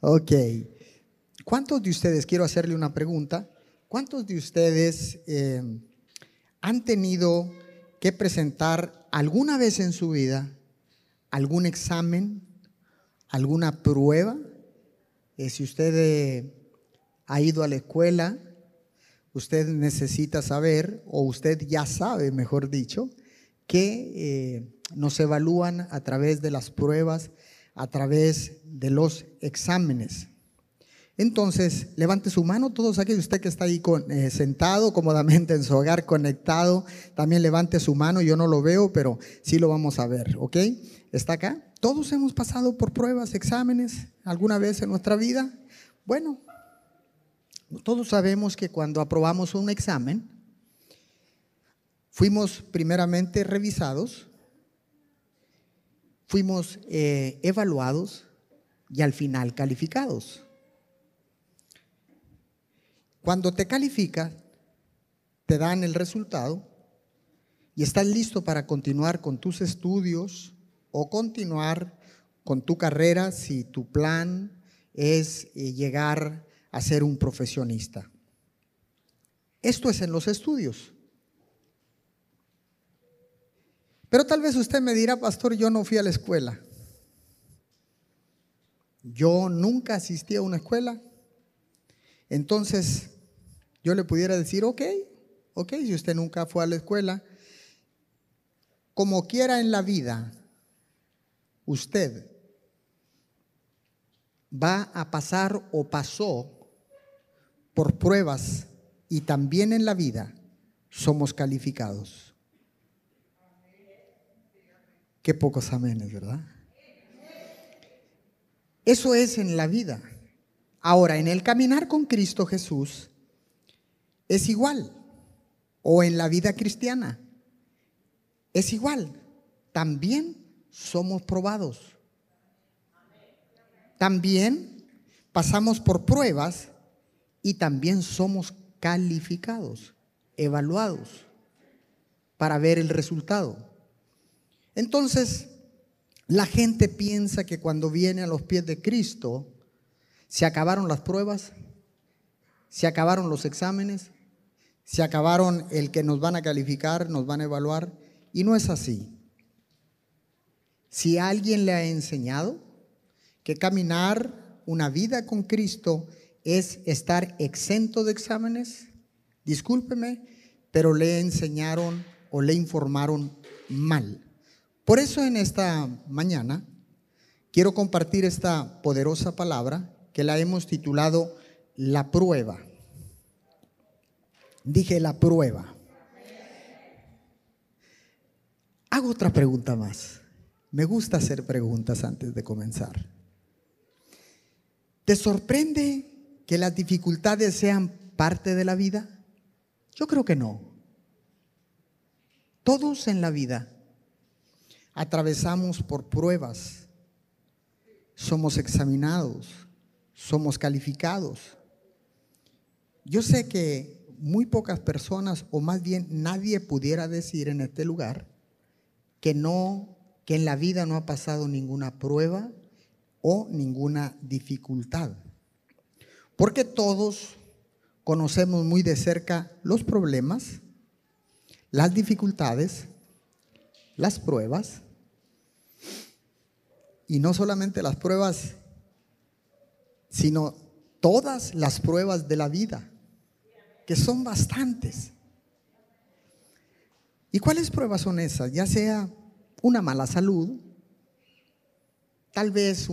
ok. ¿Cuántos de ustedes, quiero hacerle una pregunta, cuántos de ustedes eh, han tenido que presentar alguna vez en su vida algún examen, alguna prueba? Eh, si usted eh, ha ido a la escuela, usted necesita saber, o usted ya sabe, mejor dicho, que nos evalúan a través de las pruebas, a través de los exámenes. Entonces, levante su mano, todos aquellos, usted que está ahí eh, sentado cómodamente en su hogar, conectado, también levante su mano, yo no lo veo, pero sí lo vamos a ver, ¿ok? ¿Está acá? Todos hemos pasado por pruebas, exámenes, alguna vez en nuestra vida. Bueno, todos sabemos que cuando aprobamos un examen, fuimos primeramente revisados, fuimos eh, evaluados y al final calificados. Cuando te califica, te dan el resultado y estás listo para continuar con tus estudios o continuar con tu carrera si tu plan es eh, llegar a ser un profesionista. Esto es en los estudios. Pero tal vez usted me dirá, pastor, yo no fui a la escuela. Yo nunca asistí a una escuela. Entonces, yo le pudiera decir, ok, ok, si usted nunca fue a la escuela, como quiera en la vida, usted va a pasar o pasó por pruebas y también en la vida somos calificados. Qué pocos amenes, ¿verdad? Eso es en la vida. Ahora, en el caminar con Cristo Jesús, es igual. O en la vida cristiana, es igual. También somos probados. También pasamos por pruebas y también somos calificados, evaluados para ver el resultado. Entonces, la gente piensa que cuando viene a los pies de Cristo, se acabaron las pruebas, se acabaron los exámenes, se acabaron el que nos van a calificar, nos van a evaluar, y no es así. Si alguien le ha enseñado que caminar una vida con Cristo es estar exento de exámenes, discúlpeme, pero le enseñaron o le informaron mal. Por eso en esta mañana quiero compartir esta poderosa palabra que la hemos titulado La prueba. Dije la prueba. Hago otra pregunta más. Me gusta hacer preguntas antes de comenzar. ¿Te sorprende que las dificultades sean parte de la vida? Yo creo que no. Todos en la vida atravesamos por pruebas, somos examinados, somos calificados. Yo sé que muy pocas personas, o más bien nadie pudiera decir en este lugar, que no, que en la vida no ha pasado ninguna prueba o ninguna dificultad. Porque todos conocemos muy de cerca los problemas, las dificultades, las pruebas, y no solamente las pruebas, sino todas las pruebas de la vida que son bastantes. ¿Y cuáles pruebas son esas? Ya sea una mala salud, tal vez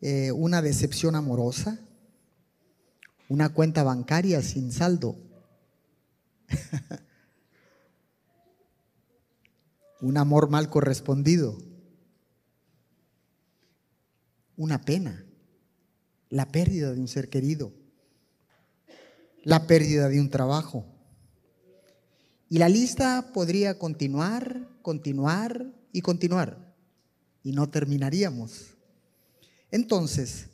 eh, una decepción amorosa, una cuenta bancaria sin saldo, un amor mal correspondido, una pena, la pérdida de un ser querido la pérdida de un trabajo. Y la lista podría continuar, continuar y continuar. Y no terminaríamos. Entonces,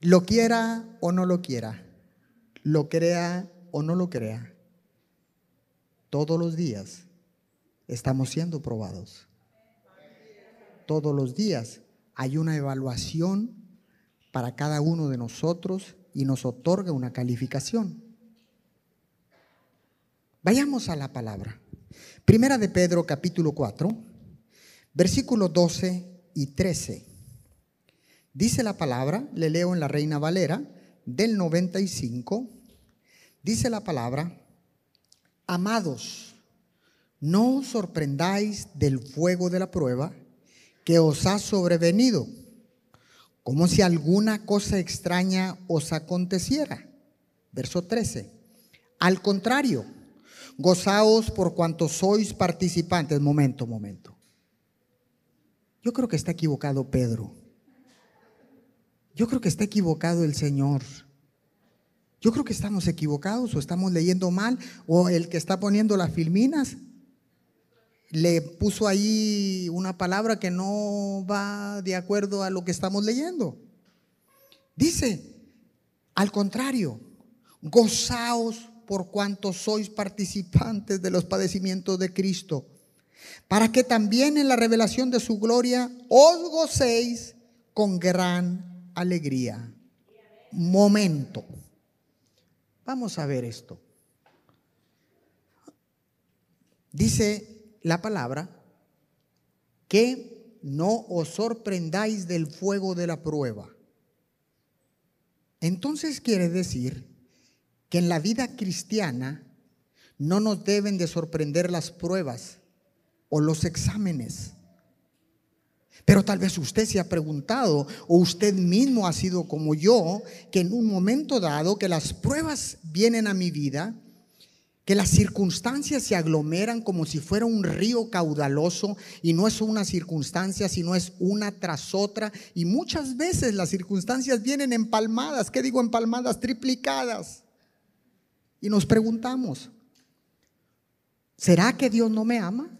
lo quiera o no lo quiera, lo crea o no lo crea, todos los días estamos siendo probados. Todos los días hay una evaluación para cada uno de nosotros y nos otorga una calificación. Vayamos a la palabra. Primera de Pedro capítulo 4, versículos 12 y 13. Dice la palabra, le leo en la Reina Valera del 95, dice la palabra, amados, no os sorprendáis del fuego de la prueba que os ha sobrevenido, como si alguna cosa extraña os aconteciera. Verso 13. Al contrario, gozaos por cuanto sois participantes. Momento, momento. Yo creo que está equivocado Pedro. Yo creo que está equivocado el Señor. Yo creo que estamos equivocados o estamos leyendo mal o el que está poniendo las filminas le puso ahí una palabra que no va de acuerdo a lo que estamos leyendo. Dice, al contrario, gozaos por cuanto sois participantes de los padecimientos de Cristo, para que también en la revelación de su gloria os gocéis con gran alegría. Momento. Vamos a ver esto. Dice la palabra que no os sorprendáis del fuego de la prueba. Entonces quiere decir que en la vida cristiana no nos deben de sorprender las pruebas o los exámenes. Pero tal vez usted se ha preguntado o usted mismo ha sido como yo, que en un momento dado que las pruebas vienen a mi vida, que las circunstancias se aglomeran como si fuera un río caudaloso y no es una circunstancia, sino es una tras otra. Y muchas veces las circunstancias vienen empalmadas, ¿qué digo empalmadas? Triplicadas. Y nos preguntamos, ¿será que Dios no me ama?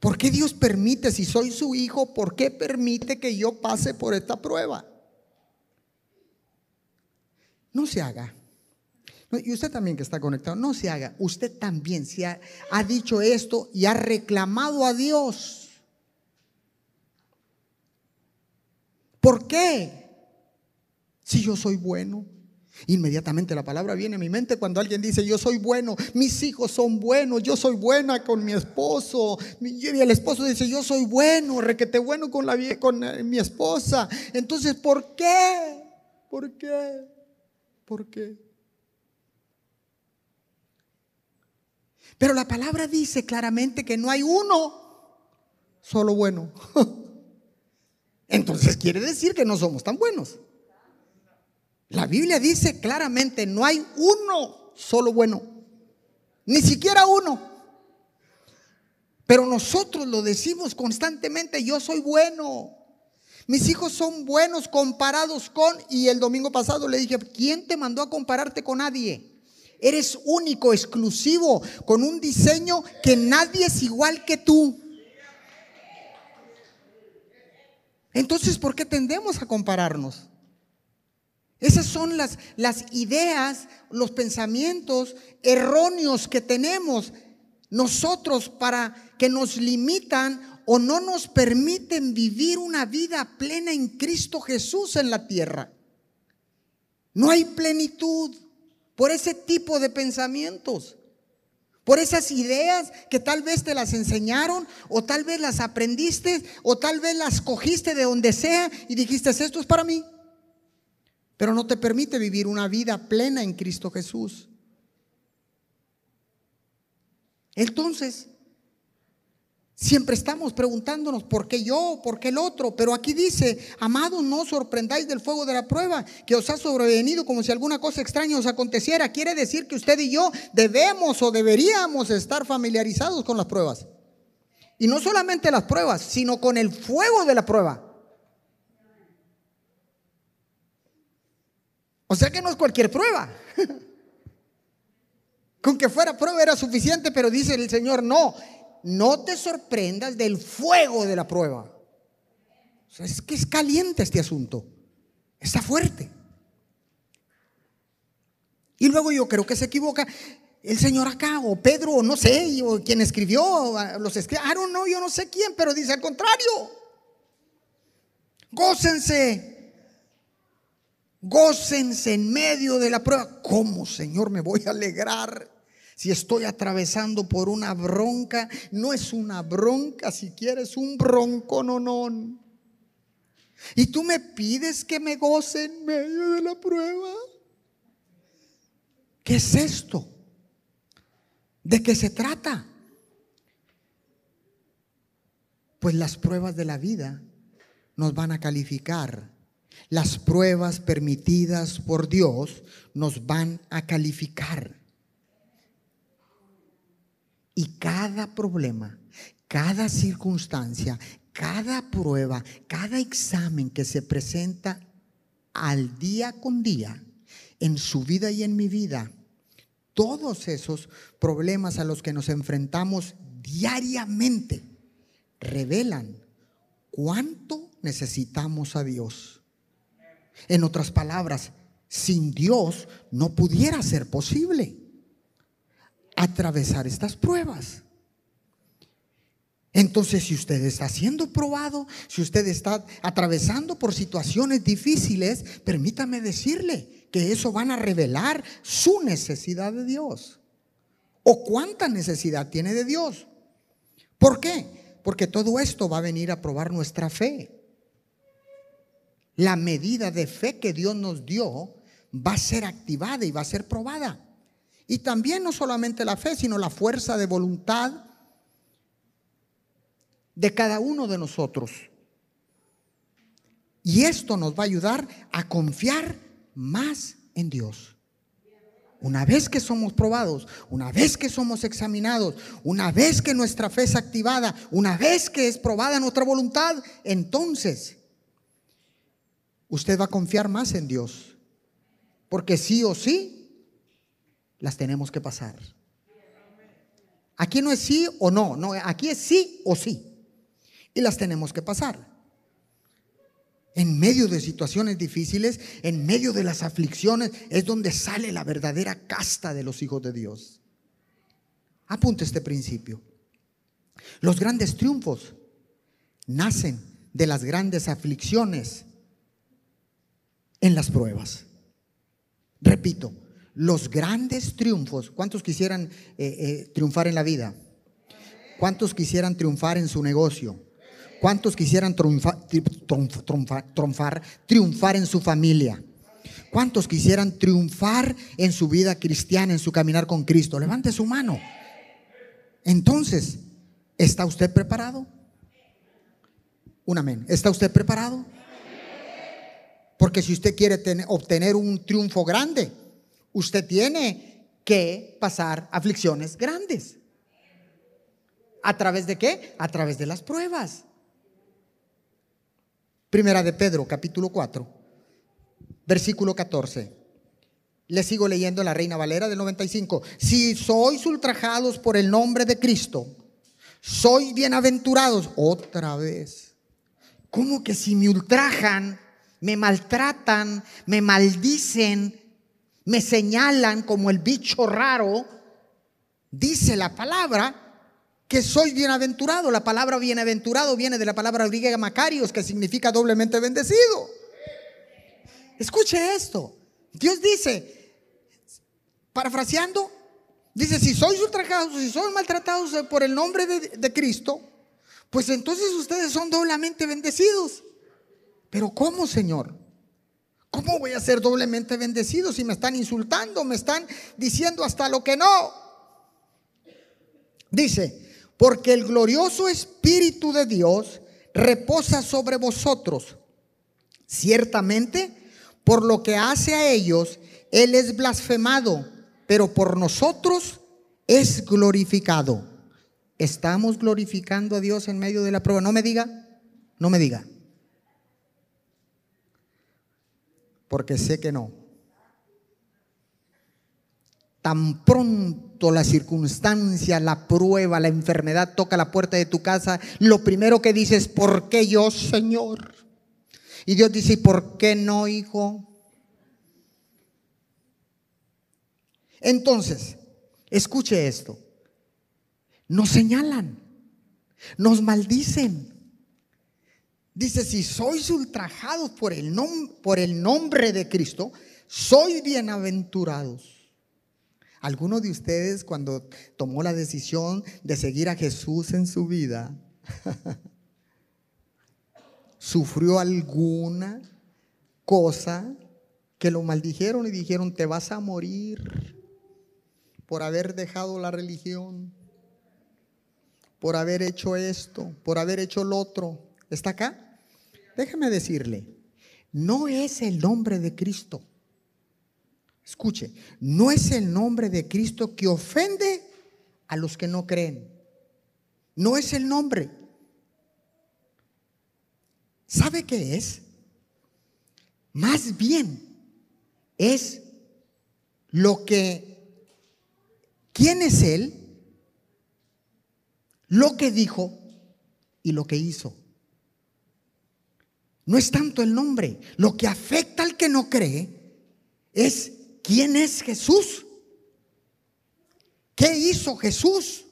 ¿Por qué Dios permite, si soy su hijo, por qué permite que yo pase por esta prueba? No se haga. Y usted también que está conectado, no se haga. Usted también ha, ha dicho esto y ha reclamado a Dios. ¿Por qué? Si yo soy bueno. Inmediatamente la palabra viene a mi mente cuando alguien dice, yo soy bueno, mis hijos son buenos, yo soy buena con mi esposo. Y el esposo dice, yo soy bueno, requete bueno con, la, con eh, mi esposa. Entonces, ¿por qué? ¿Por qué? ¿Por qué? Pero la palabra dice claramente que no hay uno solo bueno. Entonces quiere decir que no somos tan buenos. La Biblia dice claramente, no hay uno solo bueno, ni siquiera uno. Pero nosotros lo decimos constantemente, yo soy bueno. Mis hijos son buenos comparados con, y el domingo pasado le dije, ¿quién te mandó a compararte con nadie? Eres único, exclusivo, con un diseño que nadie es igual que tú. Entonces, ¿por qué tendemos a compararnos? Esas son las, las ideas, los pensamientos erróneos que tenemos nosotros para que nos limitan o no nos permiten vivir una vida plena en Cristo Jesús en la tierra. No hay plenitud por ese tipo de pensamientos, por esas ideas que tal vez te las enseñaron o tal vez las aprendiste o tal vez las cogiste de donde sea y dijiste, esto es para mí pero no te permite vivir una vida plena en Cristo Jesús. Entonces, siempre estamos preguntándonos, ¿por qué yo? ¿Por qué el otro? Pero aquí dice, amados, no sorprendáis del fuego de la prueba que os ha sobrevenido como si alguna cosa extraña os aconteciera. Quiere decir que usted y yo debemos o deberíamos estar familiarizados con las pruebas. Y no solamente las pruebas, sino con el fuego de la prueba. O sea que no es cualquier prueba. Con que fuera prueba era suficiente, pero dice el Señor, no, no te sorprendas del fuego de la prueba. Es que es caliente este asunto. Está fuerte. Y luego yo creo que se equivoca el Señor acá, o Pedro, o no sé, o quien escribió, los escribió, I no yo no sé quién, pero dice al contrario. Gócense Gócense en medio de la prueba. ¿Cómo, Señor, me voy a alegrar? Si estoy atravesando por una bronca, no es una bronca, si quieres un bronco, no, no. Y tú me pides que me goce en medio de la prueba. ¿Qué es esto? ¿De qué se trata? Pues las pruebas de la vida nos van a calificar. Las pruebas permitidas por Dios nos van a calificar. Y cada problema, cada circunstancia, cada prueba, cada examen que se presenta al día con día, en su vida y en mi vida, todos esos problemas a los que nos enfrentamos diariamente revelan cuánto necesitamos a Dios. En otras palabras, sin Dios no pudiera ser posible atravesar estas pruebas. Entonces, si usted está siendo probado, si usted está atravesando por situaciones difíciles, permítame decirle que eso van a revelar su necesidad de Dios. O cuánta necesidad tiene de Dios. ¿Por qué? Porque todo esto va a venir a probar nuestra fe. La medida de fe que Dios nos dio va a ser activada y va a ser probada. Y también no solamente la fe, sino la fuerza de voluntad de cada uno de nosotros. Y esto nos va a ayudar a confiar más en Dios. Una vez que somos probados, una vez que somos examinados, una vez que nuestra fe es activada, una vez que es probada nuestra voluntad, entonces usted va a confiar más en Dios. Porque sí o sí, las tenemos que pasar. Aquí no es sí o no, no, aquí es sí o sí. Y las tenemos que pasar. En medio de situaciones difíciles, en medio de las aflicciones, es donde sale la verdadera casta de los hijos de Dios. Apunte este principio. Los grandes triunfos nacen de las grandes aflicciones en las pruebas. Repito, los grandes triunfos. ¿Cuántos quisieran eh, eh, triunfar en la vida? ¿Cuántos quisieran triunfar en su negocio? ¿Cuántos quisieran triunfar, triunfar en su familia? ¿Cuántos quisieran triunfar en su vida cristiana, en su caminar con Cristo? Levante su mano. Entonces, ¿está usted preparado? Un amén. ¿Está usted preparado? Porque si usted quiere obtener un triunfo grande, usted tiene que pasar aflicciones grandes. ¿A través de qué? A través de las pruebas. Primera de Pedro, capítulo 4, versículo 14. Le sigo leyendo la Reina Valera del 95. Si sois ultrajados por el nombre de Cristo, sois bienaventurados. Otra vez. ¿Cómo que si me ultrajan, me maltratan, me maldicen, me señalan como el bicho raro, dice la palabra que soy bienaventurado. La palabra bienaventurado viene de la palabra griega Macarios, que significa doblemente bendecido. Escuche esto. Dios dice, parafraseando, dice, si sois ultrajados, si sois maltratados por el nombre de, de Cristo, pues entonces ustedes son doblemente bendecidos. Pero ¿cómo, Señor? ¿Cómo voy a ser doblemente bendecido si me están insultando, me están diciendo hasta lo que no? Dice, porque el glorioso Espíritu de Dios reposa sobre vosotros. Ciertamente, por lo que hace a ellos, Él es blasfemado, pero por nosotros es glorificado. ¿Estamos glorificando a Dios en medio de la prueba? No me diga, no me diga. Porque sé que no. Tan pronto la circunstancia, la prueba, la enfermedad toca la puerta de tu casa, lo primero que dices, ¿por qué yo, Señor? Y Dios dice, ¿por qué no, hijo? Entonces, escuche esto. Nos señalan, nos maldicen, Dice, si sois ultrajados por el, por el nombre de Cristo, sois bienaventurados. ¿Alguno de ustedes cuando tomó la decisión de seguir a Jesús en su vida, sufrió alguna cosa que lo maldijeron y dijeron, te vas a morir por haber dejado la religión, por haber hecho esto, por haber hecho lo otro? ¿Está acá? Déjeme decirle, no es el nombre de Cristo Escuche, no es el nombre de Cristo que ofende a los que no creen. No es el nombre. ¿Sabe qué es? Más bien es lo que, quién es Él, lo que dijo y lo que hizo. No es tanto el nombre. Lo que afecta al que no cree es ¿Quién es Jesús? ¿Qué hizo Jesús?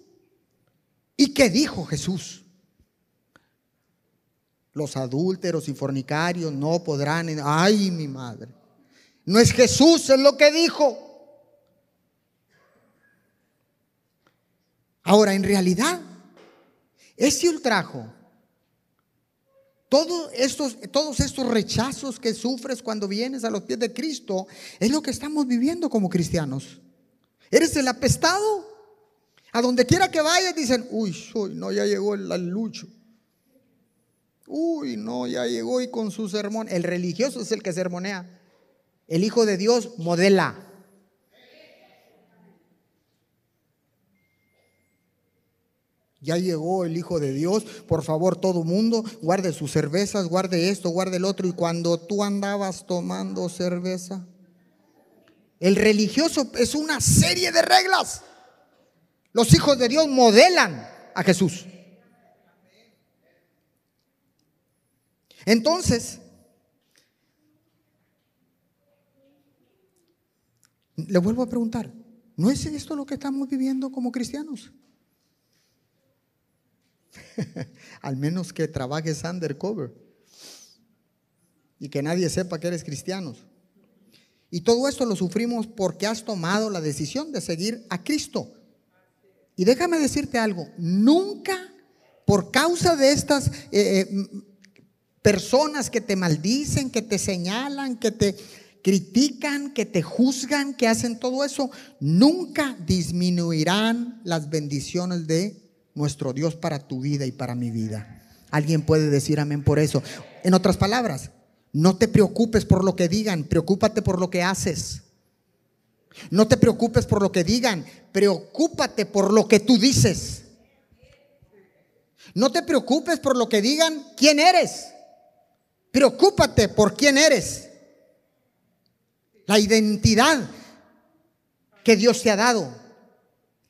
¿Y qué dijo Jesús? Los adúlteros y fornicarios no podrán... Ay, mi madre. No es Jesús, es lo que dijo. Ahora, en realidad, ese ultrajo todos estos, todos estos rechazos que sufres cuando vienes a los pies de Cristo es lo que estamos viviendo como cristianos. Eres el apestado. A donde quiera que vayas dicen, uy, uy, no, ya llegó el, lucho. Uy, no, ya llegó y con su sermón. El religioso es el que sermonea. El Hijo de Dios modela. Ya llegó el Hijo de Dios. Por favor, todo mundo, guarde sus cervezas, guarde esto, guarde el otro. Y cuando tú andabas tomando cerveza, el religioso es una serie de reglas. Los hijos de Dios modelan a Jesús. Entonces, le vuelvo a preguntar, ¿no es esto lo que estamos viviendo como cristianos? Al menos que trabajes undercover y que nadie sepa que eres cristiano. Y todo esto lo sufrimos porque has tomado la decisión de seguir a Cristo. Y déjame decirte algo, nunca por causa de estas eh, eh, personas que te maldicen, que te señalan, que te critican, que te juzgan, que hacen todo eso, nunca disminuirán las bendiciones de nuestro Dios para tu vida y para mi vida. Alguien puede decir amén por eso. En otras palabras, no te preocupes por lo que digan, preocúpate por lo que haces. No te preocupes por lo que digan, preocúpate por lo que tú dices. No te preocupes por lo que digan quién eres. Preocúpate por quién eres. La identidad que Dios te ha dado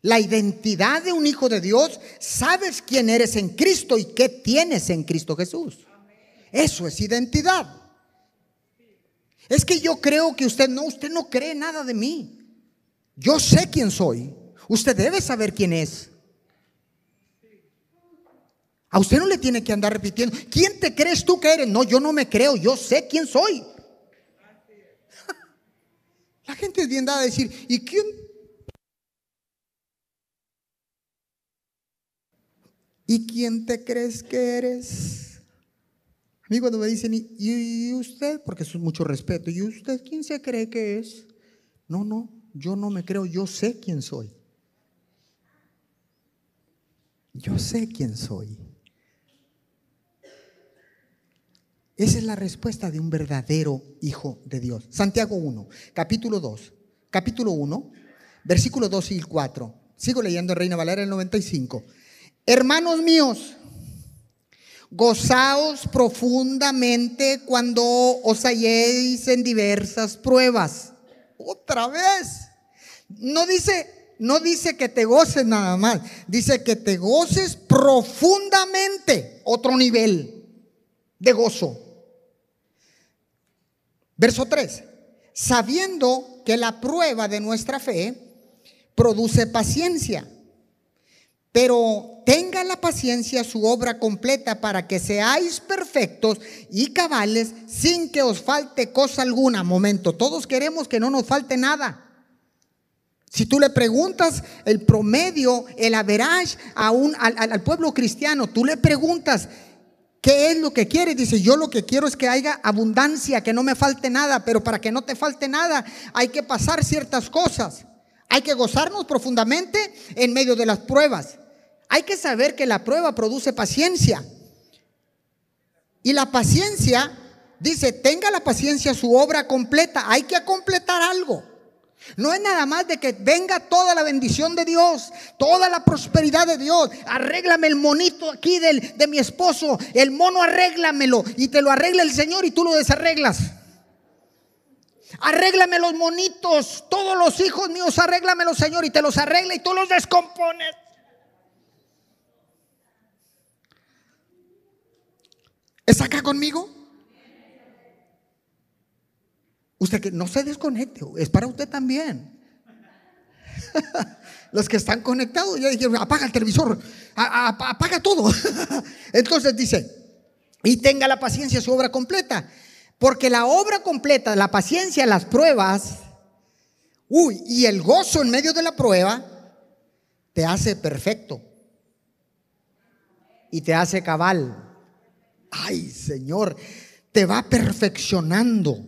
la identidad de un hijo de Dios, sabes quién eres en Cristo y qué tienes en Cristo Jesús. Eso es identidad. Es que yo creo que usted no, usted no cree nada de mí. Yo sé quién soy. Usted debe saber quién es. A usted no le tiene que andar repitiendo, ¿quién te crees tú que eres? No, yo no me creo, yo sé quién soy. La gente es bien dada a decir, ¿y quién ¿Y quién te crees que eres? A mí cuando me dicen, ¿y, usted? Porque eso es mucho respeto. ¿Y usted quién se cree que es? No, no, yo no me creo, yo sé quién soy. Yo sé quién soy. Esa es la respuesta de un verdadero hijo de Dios. Santiago 1, capítulo 2, capítulo 1, versículo 2 y 4. Sigo leyendo Reina Valera el 95. Hermanos míos, gozaos profundamente cuando os halléis en diversas pruebas. Otra vez. No dice, no dice que te goces nada más, dice que te goces profundamente, otro nivel de gozo. Verso 3. Sabiendo que la prueba de nuestra fe produce paciencia pero tenga la paciencia su obra completa para que seáis perfectos y cabales sin que os falte cosa alguna. Momento, todos queremos que no nos falte nada. Si tú le preguntas el promedio, el average a un, al, al pueblo cristiano, tú le preguntas, ¿Qué es lo que quiere? Dice, yo lo que quiero es que haya abundancia, que no me falte nada, pero para que no te falte nada hay que pasar ciertas cosas. Hay que gozarnos profundamente en medio de las pruebas. Hay que saber que la prueba produce paciencia. Y la paciencia, dice, tenga la paciencia su obra completa. Hay que completar algo. No es nada más de que venga toda la bendición de Dios, toda la prosperidad de Dios. Arréglame el monito aquí del, de mi esposo, el mono arréglamelo y te lo arregla el Señor y tú lo desarreglas. Arréglame los monitos, todos los hijos míos, arréglamelos Señor y te los arregla y tú los descompones. ¿Es acá conmigo? Usted que no se desconecte, es para usted también. Los que están conectados ya dijeron, apaga el televisor, apaga todo. Entonces dice, y tenga la paciencia su obra completa. Porque la obra completa, la paciencia, las pruebas, uy, y el gozo en medio de la prueba, te hace perfecto. Y te hace cabal. Ay, Señor, te va perfeccionando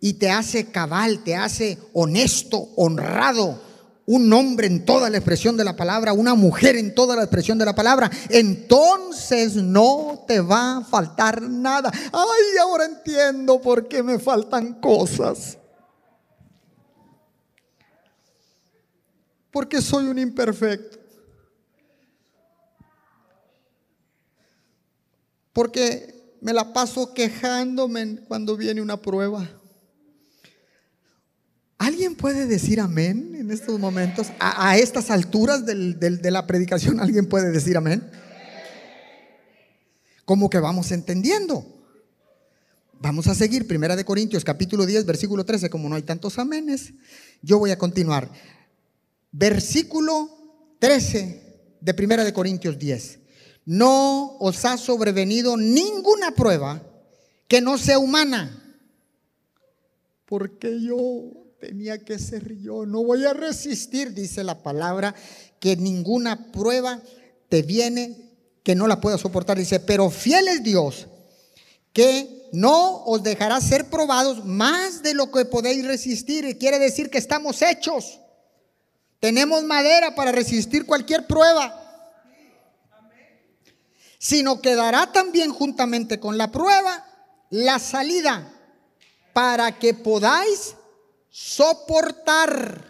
y te hace cabal, te hace honesto, honrado, un hombre en toda la expresión de la palabra, una mujer en toda la expresión de la palabra, entonces no te va a faltar nada. Ay, ahora entiendo por qué me faltan cosas. Porque soy un imperfecto. Porque me la paso quejándome cuando viene una prueba. ¿Alguien puede decir amén en estos momentos? A, estas alturas de la predicación, ¿alguien puede decir amén? Como que vamos entendiendo. Vamos a seguir, Primera de Corintios, capítulo 10, versículo 13, como no hay tantos amenes, yo voy a continuar. Versículo 13 de Primera de Corintios 10. No os ha sobrevenido ninguna prueba que no sea humana. Porque yo tenía que ser yo. No voy a resistir, dice la palabra, que ninguna prueba te viene que no la pueda soportar. Dice, pero fiel es Dios, que no os dejará ser probados más de lo que podéis resistir. Y quiere decir que estamos hechos. Tenemos madera para resistir cualquier prueba. Sino que dará también juntamente con la prueba la salida para que podáis soportar.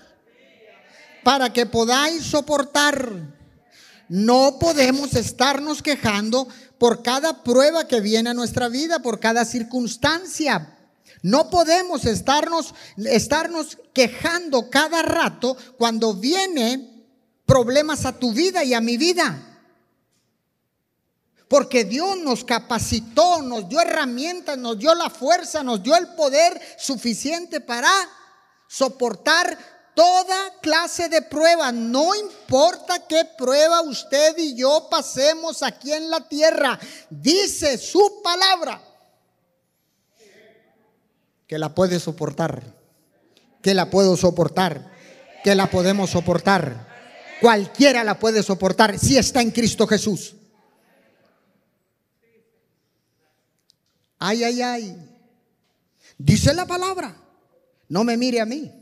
Para que podáis soportar. No podemos estarnos quejando por cada prueba que viene a nuestra vida, por cada circunstancia. No podemos estarnos, estarnos quejando cada rato cuando vienen problemas a tu vida y a mi vida. Porque Dios nos capacitó, nos dio herramientas, nos dio la fuerza, nos dio el poder suficiente para soportar toda clase de prueba. No importa qué prueba usted y yo pasemos aquí en la tierra. Dice su palabra que la puede soportar. Que la puedo soportar. Que la podemos soportar. Cualquiera la puede soportar si está en Cristo Jesús. Ay, ay, ay. Dice la palabra no me mire a mí.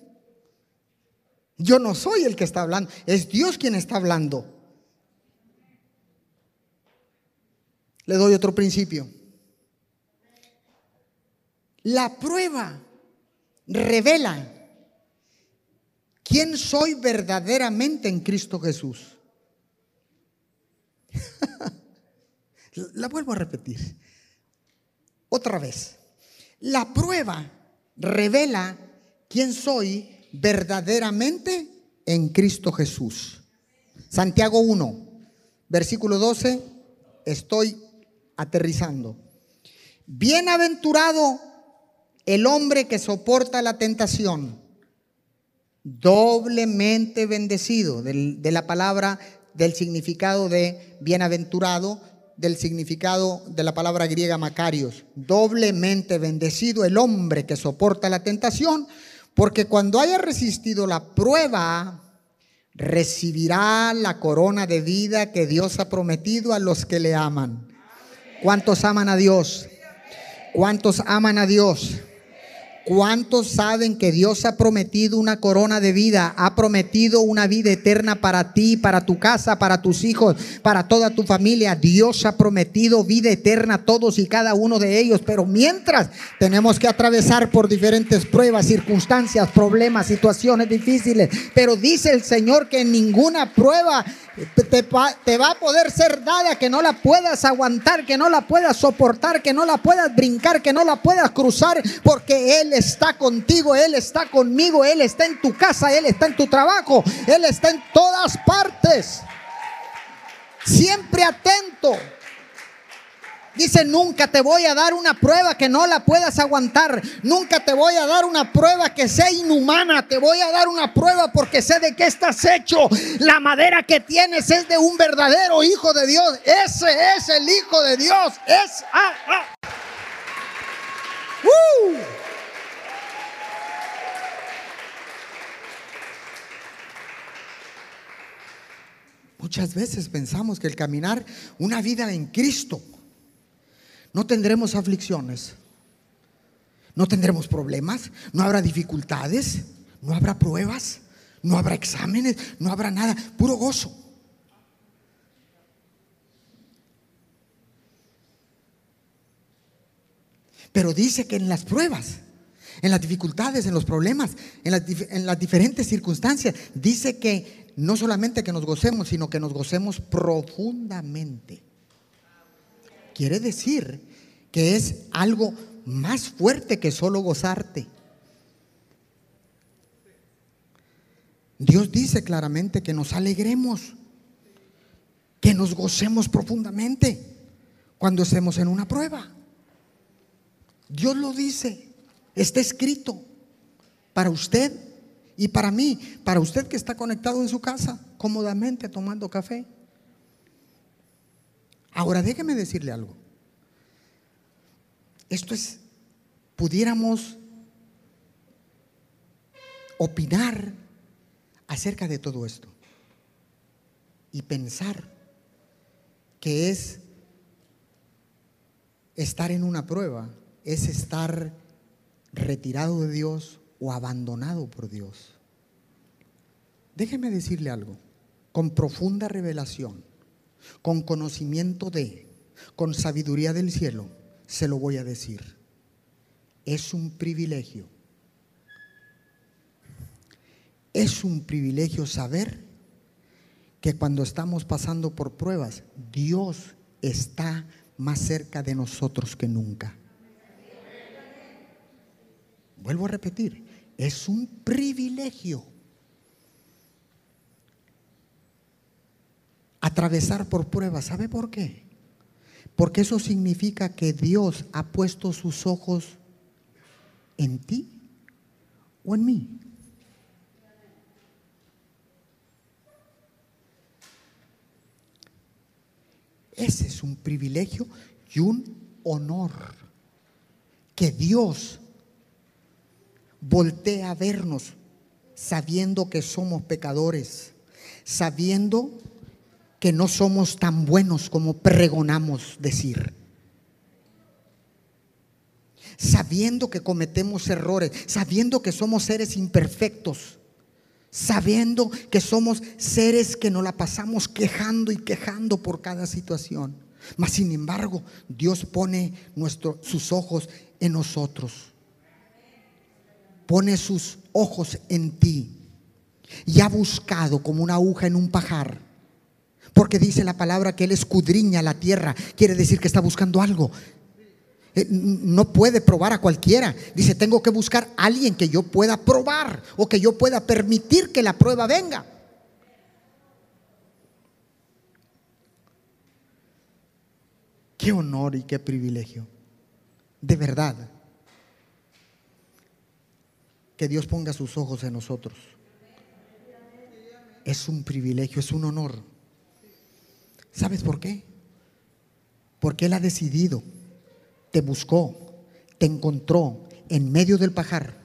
Yo no soy el que está hablando, es Dios quien está hablando. Le doy otro principio. La prueba revela quién soy verdaderamente en Cristo Jesús. La vuelvo a repetir. Otra vez. La prueba revela quién soy verdaderamente en Cristo Jesús. Santiago 1, versículo 12, estoy aterrizando. Bienaventurado el hombre que soporta la tentación, doblemente bendecido, de la palabra del significado de bienaventurado, del significado de la palabra griega Macarios. Doblemente bendecido el hombre que soporta la tentación, porque cuando haya resistido la prueba, recibirá la corona de vida que Dios ha prometido a los que le aman. ¿Cuántos aman a Dios? ¿Cuántos aman a Dios? ¿Cuántos saben que Dios ha prometido una corona de vida? Ha prometido una vida eterna para ti, para tu casa, para tus hijos, para toda tu familia. Dios ha prometido vida eterna a todos y cada uno de ellos. Pero mientras tenemos que atravesar por diferentes pruebas, circunstancias, problemas, situaciones difíciles. Pero dice el Señor que ninguna prueba te, va a poder ser dada, que no la puedas aguantar, que no la puedas soportar, que no la puedas brincar, que no la puedas cruzar, porque Él está contigo, Él está conmigo, Él está en tu casa, Él está en tu trabajo, Él está en todas partes. Siempre atento. Dice, nunca te voy a dar una prueba que no la puedas aguantar. Nunca te voy a dar una prueba que sea inhumana. Te voy a dar una prueba porque sé de qué estás hecho. La madera que tienes es de un verdadero hijo de Dios. Ese es el hijo de Dios. Es... Ah, ah. ¡Uh! Muchas veces pensamos que el caminar una vida en Cristo no tendremos aflicciones, no tendremos problemas, no habrá dificultades, no habrá pruebas, no habrá exámenes, no habrá nada, puro gozo. Pero dice que en las pruebas, en las dificultades, en los problemas, en las, en las, diferentes circunstancias, dice que no solamente que nos gocemos, sino que nos gocemos profundamente. Quiere decir que es algo más fuerte que solo gozarte. Dios dice claramente que nos alegremos, que nos gocemos profundamente cuando estemos en una prueba. Dios lo dice, está escrito para usted y para mí, para usted que está conectado en su casa, cómodamente tomando café. Ahora déjeme decirle algo. Esto es, pudiéramos opinar acerca de todo esto y pensar que es estar en una prueba, es estar retirado de Dios o abandonado por Dios. Déjeme decirle algo, con profunda revelación con conocimiento de, con sabiduría del cielo, se lo voy a decir. Es un privilegio. Es un privilegio saber que cuando estamos pasando por pruebas, Dios está más cerca de nosotros que nunca. Vuelvo a repetir, es un privilegio atravesar por pruebas. ¿Sabe por qué? Porque eso significa que Dios ha puesto sus ojos en ti o en mí. Ese es un privilegio y un honor que Dios voltea a vernos sabiendo que somos pecadores, sabiendo que no somos tan buenos como pregonamos decir. Sabiendo que cometemos errores, sabiendo que somos seres imperfectos, sabiendo que somos seres que nos la pasamos quejando y quejando por cada situación. Mas sin embargo, Dios pone sus ojos en nosotros. Pone sus ojos en ti. Y ha buscado como una aguja en un pajar porque dice la palabra que Él escudriña la tierra. Quiere decir que está buscando algo. Eh, no puede probar a cualquiera. Dice, tengo que buscar a alguien que yo pueda probar o que yo pueda permitir que la prueba venga. Qué honor y qué privilegio. De verdad. Que Dios ponga sus ojos en nosotros. Es un privilegio, es un honor ¿Sabes por qué? Porque Él ha decidido, te buscó, te encontró en medio del pajar,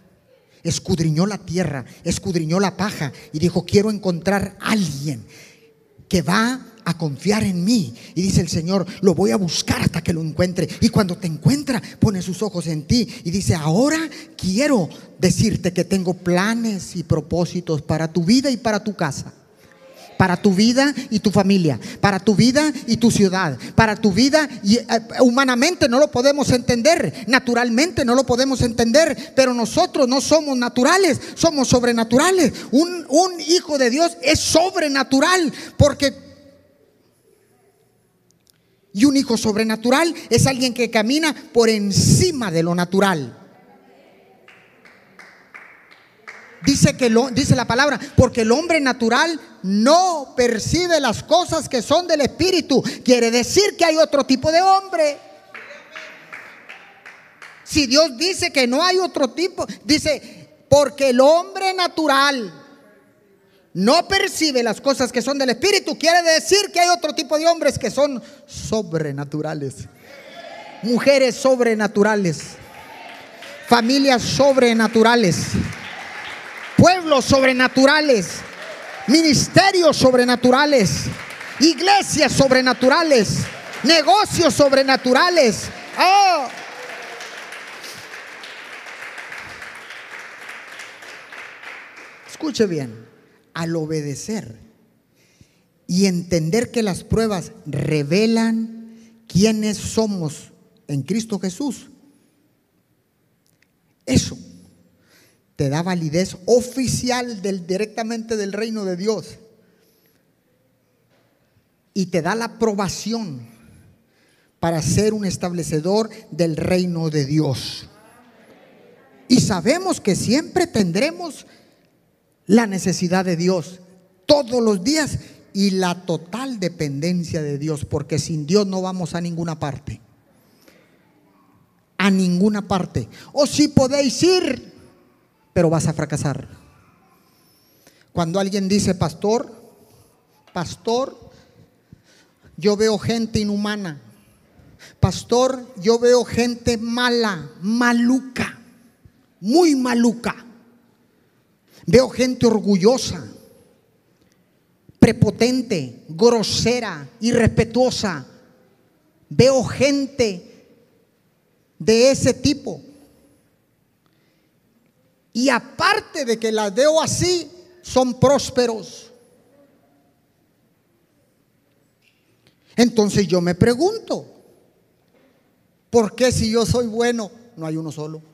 escudriñó la tierra, escudriñó la paja y dijo, quiero encontrar a alguien que va a confiar en mí. Y dice el Señor, lo voy a buscar hasta que lo encuentre. Y cuando te encuentra, pone sus ojos en ti y dice, ahora quiero decirte que tengo planes y propósitos para tu vida y para tu casa. Para tu vida y tu familia, para tu vida y tu ciudad, para tu vida y eh, humanamente no lo podemos entender, naturalmente no lo podemos entender, pero nosotros no somos naturales, somos sobrenaturales. Un, un hijo de Dios es sobrenatural porque y un hijo sobrenatural es alguien que camina por encima de lo natural. Dice que lo, dice la palabra, porque el hombre natural no percibe las cosas que son del espíritu. Quiere decir que hay otro tipo de hombre. Si Dios dice que no hay otro tipo, dice, porque el hombre natural no percibe las cosas que son del Espíritu, quiere decir que hay otro tipo de hombres que son sobrenaturales. Mujeres sobrenaturales. Familias sobrenaturales. Pueblos sobrenaturales. Ministerios sobrenaturales. Iglesias sobrenaturales. Negocios sobrenaturales. Oh. Escuche bien al obedecer y entender que las pruebas revelan quiénes somos en Cristo Jesús, eso te da validez oficial del, directamente del reino de Dios y te da la aprobación para ser un establecedor del reino de Dios. Y sabemos que siempre tendremos la necesidad de Dios todos los días y la total dependencia de Dios, porque sin Dios no vamos a ninguna parte. A ninguna parte. O si podéis ir, pero vas a fracasar. Cuando alguien dice, pastor, pastor, yo veo gente inhumana. Pastor, yo veo gente mala, maluca, muy maluca. Veo gente orgullosa, prepotente, grosera, irrespetuosa. Veo gente de ese tipo. Y aparte de que las veo así, son prósperos. Entonces yo me pregunto, ¿por qué si yo soy bueno no hay uno solo?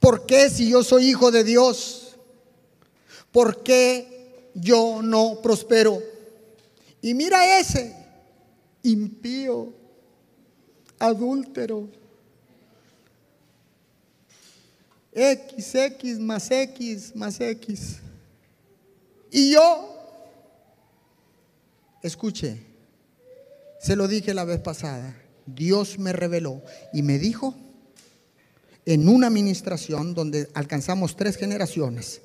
¿Por qué si yo soy hijo de Dios? ¿Por qué yo no prospero? Y mira ese, impío, adúltero. X, X más X más X. Y yo, escuche, se lo dije la vez pasada, Dios me reveló y me dijo, en una administración donde alcanzamos tres generaciones.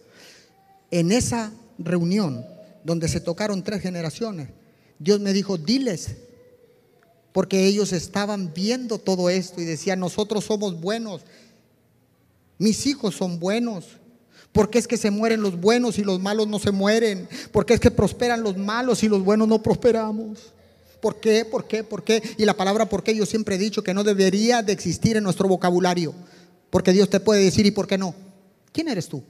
En esa reunión donde se tocaron tres generaciones, Dios me dijo, diles, porque ellos estaban viendo todo esto y decían, nosotros somos buenos, mis hijos son buenos. Porque es que se mueren los buenos y los malos no se mueren? Porque es que prosperan los malos y los buenos no prosperamos? ¿Por qué? ¿Por qué? ¿Por qué? Y la palabra por qué yo siempre he dicho que no debería de existir en nuestro vocabulario. Porque Dios te puede decir, ¿y por qué no? ¿Quién eres tú?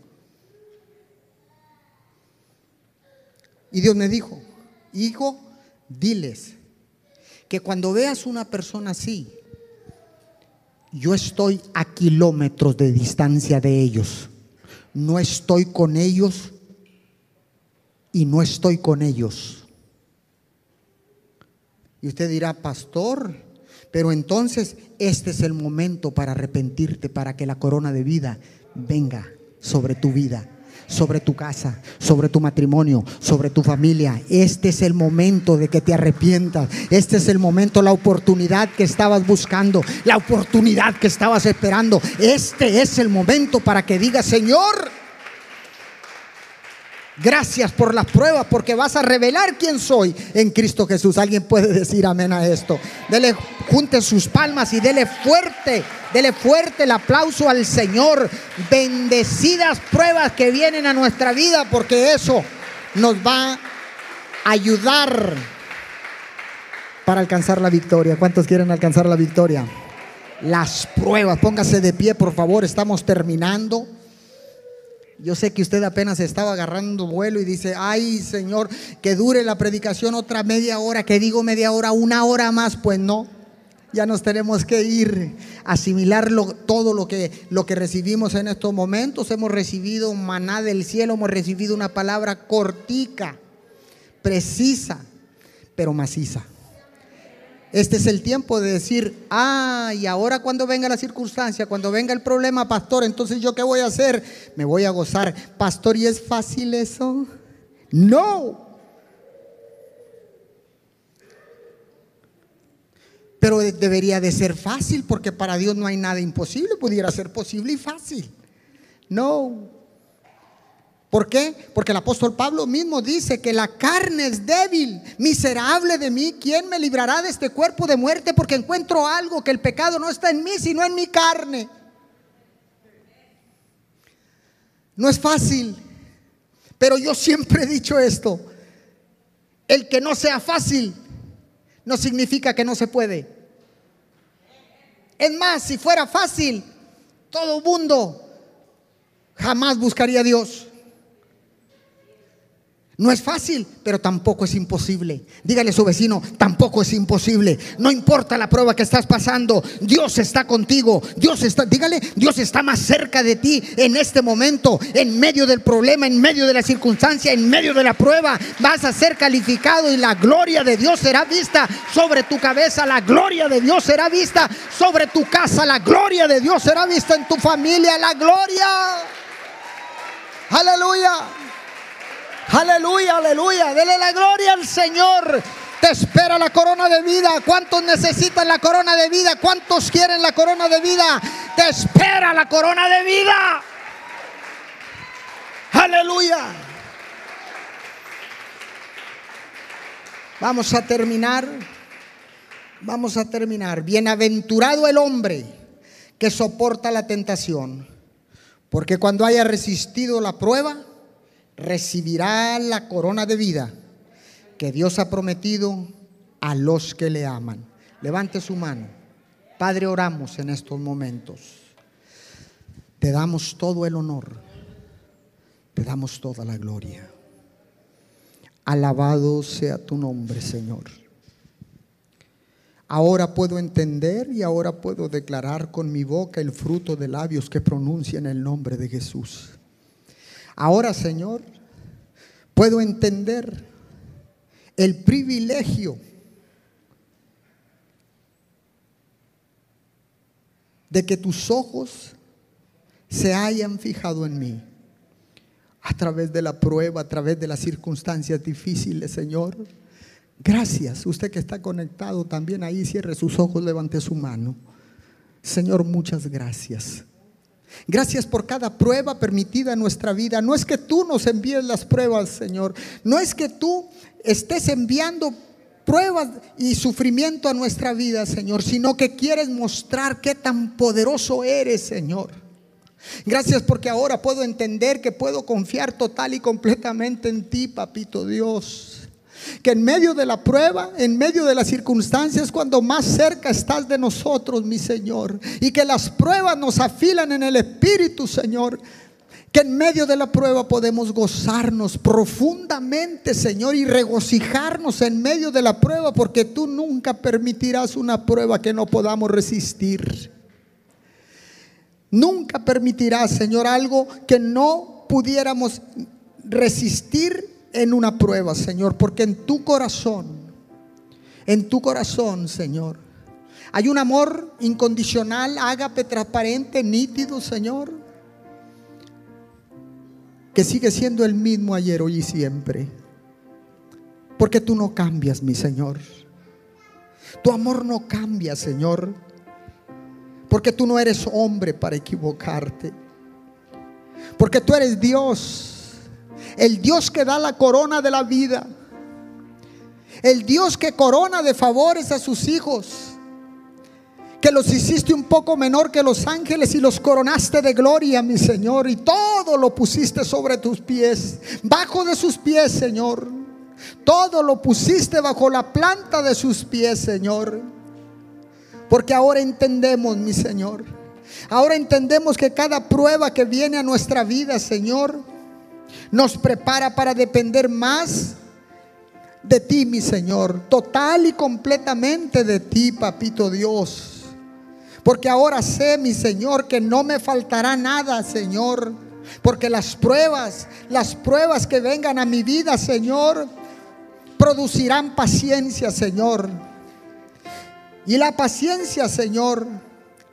Y Dios me dijo, hijo, diles que cuando veas una persona así, yo estoy a kilómetros de distancia de ellos. No estoy con ellos y no estoy con ellos. Y usted dirá, pastor, pero entonces este es el momento para arrepentirte, para que la corona de vida venga sobre tu vida, sobre tu casa, sobre tu matrimonio, sobre tu familia. Este es el momento de que te arrepientas. Este es el momento, la oportunidad que estabas buscando, la oportunidad que estabas esperando. Este es el momento para que digas, Señor, Gracias por las pruebas, porque vas a revelar quién soy en Cristo Jesús. Alguien puede decir amén a esto. Dele, junte sus palmas y dele fuerte, dele fuerte el aplauso al Señor. Bendecidas pruebas que vienen a nuestra vida, porque eso nos va a ayudar para alcanzar la victoria. ¿Cuántos quieren alcanzar la victoria? Las pruebas, póngase de pie, por favor, estamos terminando. Yo sé que usted apenas estaba agarrando vuelo y dice, ay Señor, que dure la predicación otra media hora, que digo media hora, una hora más, pues no. Ya nos tenemos que ir a asimilar todo lo que, lo que recibimos en estos momentos. Hemos recibido maná del cielo, hemos recibido una palabra cortica, precisa, pero maciza. Este es el tiempo de decir, ah, y ahora cuando venga la circunstancia, cuando venga el problema, pastor, entonces yo qué voy a hacer? Me voy a gozar. Pastor, ¿y es fácil eso? No. Pero debería de ser fácil porque para Dios no hay nada imposible, pudiera ser posible y fácil. No. ¿Por qué? Porque el apóstol Pablo mismo dice que la carne es débil, miserable de mí. ¿Quién me librará de este cuerpo de muerte? Porque encuentro algo, que el pecado no está en mí, sino en mi carne. No es fácil, pero yo siempre he dicho esto. El que no sea fácil no significa que no se puede. Es más, si fuera fácil, todo mundo jamás buscaría a Dios. No es fácil, pero tampoco es imposible. Dígale a su vecino, tampoco es imposible. No importa la prueba que estás pasando, Dios está contigo. Dios está, dígale, Dios está más cerca de ti en este momento, en medio del problema, en medio de la circunstancia, en medio de la prueba. Vas a ser calificado y la gloria de Dios será vista sobre tu cabeza, la gloria de Dios será vista sobre tu casa, la gloria de Dios será vista en tu familia, la gloria. Aleluya. Aleluya, aleluya. Dele la gloria al Señor. Te espera la corona de vida. ¿Cuántos necesitan la corona de vida? ¿Cuántos quieren la corona de vida? Te espera la corona de vida. Aleluya. Vamos a terminar. Vamos a terminar. Bienaventurado el hombre que soporta la tentación. Porque cuando haya resistido la prueba, recibirá la corona de vida que Dios ha prometido a los que le aman. Levante su mano. Padre, oramos en estos momentos. Te damos todo el honor. Te damos toda la gloria. Alabado sea tu nombre, Señor. Ahora puedo entender y ahora puedo declarar con mi boca el fruto de labios que pronuncian el nombre de Jesús. Ahora, Señor, puedo entender el privilegio de que tus ojos se hayan fijado en mí a través de la prueba, a través de las circunstancias difíciles, Señor. Gracias. Usted que está conectado también ahí, cierre sus ojos, levante su mano. Señor, muchas gracias. Gracias por cada prueba permitida en nuestra vida. No es que tú nos envíes las pruebas, Señor. No es que tú estés enviando pruebas y sufrimiento a nuestra vida, Señor, sino que quieres mostrar qué tan poderoso eres, Señor. Gracias porque ahora puedo entender que puedo confiar total y completamente en ti, Papito Dios. Que en medio de la prueba, en medio de las circunstancias, cuando más cerca estás de nosotros, mi Señor. Y que las pruebas nos afilan en el Espíritu, Señor. Que en medio de la prueba podemos gozarnos profundamente, Señor, y regocijarnos en medio de la prueba, porque tú nunca permitirás una prueba que no podamos resistir. Nunca permitirás, Señor, algo que no pudiéramos resistir en una prueba, Señor, porque en tu corazón, en tu corazón, Señor, hay un amor incondicional, ágape, transparente, nítido, Señor, que sigue siendo el mismo ayer, hoy y siempre. Porque tú no cambias, mi Señor. Tu amor no cambia, Señor. Porque tú no eres hombre para equivocarte. Porque tú eres Dios el Dios que da la corona de la vida, el Dios que corona de favores a sus hijos, que los hiciste un poco menor que los ángeles y los coronaste de gloria, mi Señor, y todo lo pusiste sobre tus pies, bajo de sus pies, Señor. Todo lo pusiste bajo la planta de sus pies, Señor. Porque ahora entendemos, mi Señor. Ahora entendemos que cada prueba que viene a nuestra vida, Señor, nos prepara para depender más de ti, mi Señor. Total y completamente de ti, Papito Dios. Porque ahora sé, mi Señor, que no me faltará nada, Señor. Porque las pruebas, las pruebas que vengan a mi vida, Señor, producirán paciencia, Señor. Y la paciencia, Señor,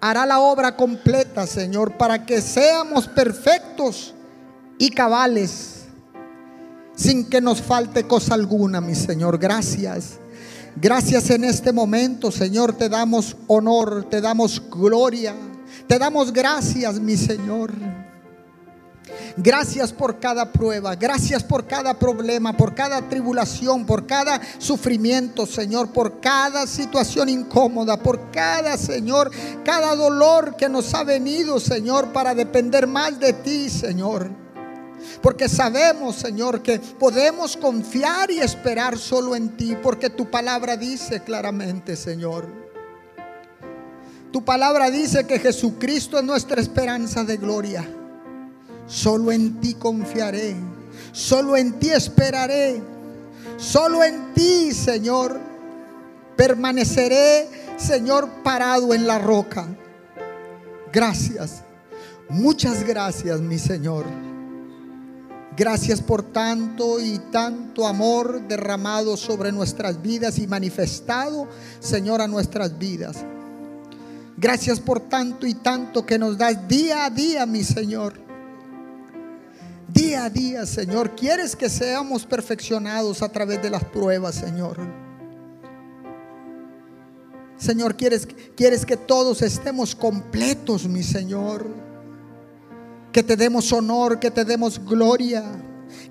hará la obra completa, Señor, para que seamos perfectos y cabales, sin que nos falte cosa alguna, mi Señor. Gracias. Gracias en este momento, Señor, te damos honor, te damos gloria, te damos gracias, mi Señor. Gracias por cada prueba, gracias por cada problema, por cada tribulación, por cada sufrimiento, Señor, por cada situación incómoda, por cada, Señor, cada dolor que nos ha venido, Señor, para depender más de ti, Señor. Porque sabemos, Señor, que podemos confiar y esperar solo en ti, porque tu palabra dice claramente, Señor. Tu palabra dice que Jesucristo es nuestra esperanza de gloria. Solo en ti confiaré. Solo en ti esperaré. Solo en ti, Señor, permaneceré, Señor, parado en la roca. Gracias. Muchas gracias, mi Señor. Gracias por tanto y tanto amor derramado sobre nuestras vidas y manifestado, Señor, a nuestras vidas. Gracias por tanto y tanto que nos das día a día, mi Señor. Día a día, Señor. Quieres que seamos perfeccionados a través de las pruebas, Señor. Señor, quieres, quieres que todos estemos completos, mi Señor. Que te demos honor, que te demos gloria.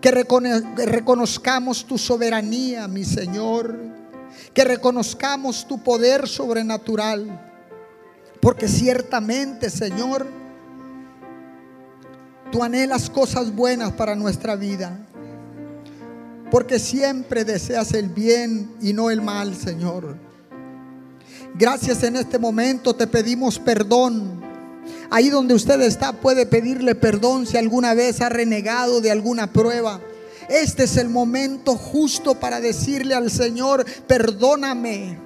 Que reconozcamos tu soberanía, mi Señor. Que reconozcamos tu poder sobrenatural. Porque ciertamente, Señor, Tú anhelas cosas buenas para nuestra vida. Porque siempre deseas el bien y no el mal, Señor. Gracias en este momento te pedimos perdón. Ahí donde usted está puede pedirle perdón si alguna vez ha renegado de alguna prueba. Este es el momento justo para decirle al Señor, perdóname.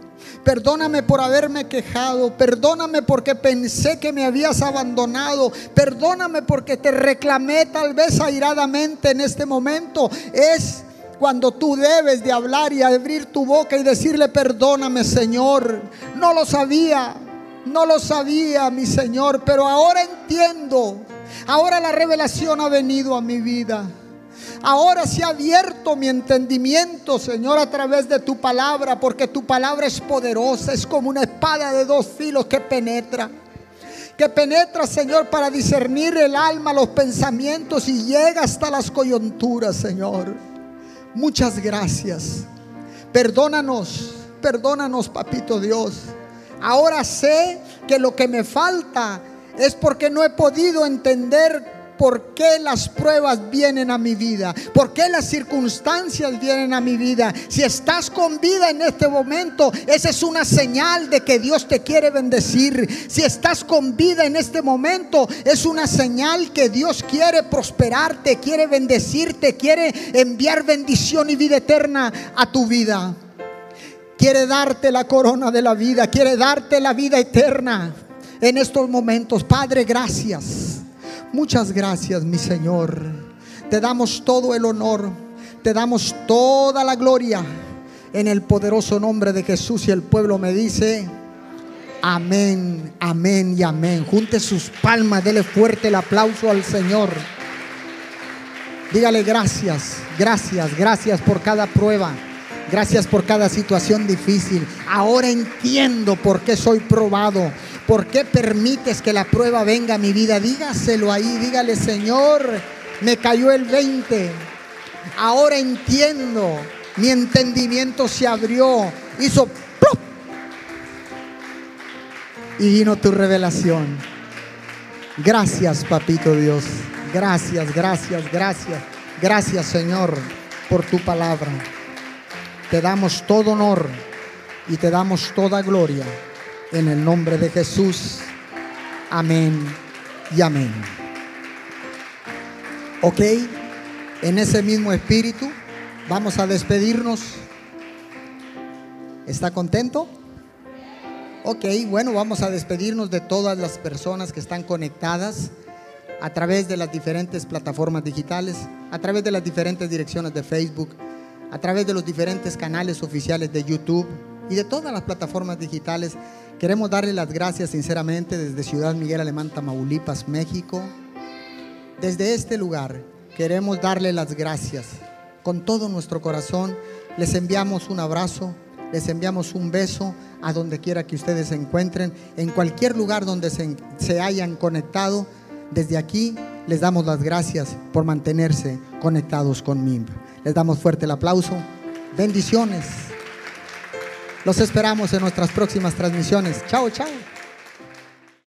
Perdóname por haberme quejado. Perdóname porque pensé que me habías abandonado. Perdóname porque te reclamé tal vez airadamente en este momento. Es cuando tú debes de hablar y abrir tu boca y decirle, perdóname Señor. No lo sabía. No lo sabía, mi Señor, pero ahora entiendo. Ahora la revelación ha venido a mi vida. Ahora se ha abierto mi entendimiento, Señor, a través de tu palabra, porque tu palabra es poderosa, es como una espada de dos filos que penetra. Que penetra, Señor, para discernir el alma, los pensamientos y llega hasta las coyunturas, Señor. Muchas gracias. Perdónanos, perdónanos, papito Dios. Ahora sé que lo que me falta es porque no he podido entender por qué las pruebas vienen a mi vida, por qué las circunstancias vienen a mi vida. Si estás con vida en este momento, esa es una señal de que Dios te quiere bendecir. Si estás con vida en este momento, es una señal que Dios quiere prosperarte, quiere bendecirte, quiere enviar bendición y vida eterna a tu vida. Quiere darte la corona de la vida, quiere darte la vida eterna en estos momentos. Padre, gracias. Muchas gracias, mi Señor. Te damos todo el honor, te damos toda la gloria en el poderoso nombre de Jesús y el pueblo me dice, amén, amén y amén. Junte sus palmas, dele fuerte el aplauso al Señor. Dígale gracias, gracias, gracias por cada prueba. Gracias por cada situación difícil. Ahora entiendo por qué soy probado ¿Por qué permites que la prueba venga a mi vida? Dígaselo ahí, dígale, Señor, me cayó el 20. Ahora entiendo. Mi entendimiento se abrió. Hizo. Y vino tu revelación. Gracias, papito Dios. Gracias, gracias, gracias. Gracias, Señor, por tu palabra. Te damos todo honor y te damos toda gloria en el nombre de Jesús. Amén y amén. Ok, en ese mismo espíritu vamos a despedirnos. ¿Está contento? Ok, bueno, vamos a despedirnos de todas las personas que están conectadas a través de las diferentes plataformas digitales, a través de las diferentes direcciones de Facebook, a través de los diferentes canales oficiales de YouTube y de todas las plataformas digitales. Queremos darle las gracias sinceramente desde Ciudad Miguel Alemán, Tamaulipas, México. Desde este lugar queremos darle las gracias con todo nuestro corazón. Les enviamos un abrazo, les enviamos un beso a donde quiera que ustedes se encuentren, en cualquier lugar donde se, se hayan conectado. Desde aquí les damos las gracias por mantenerse conectados con MIMB. Les damos fuerte el aplauso. Bendiciones. Los esperamos en nuestras próximas transmisiones. Chao, chao.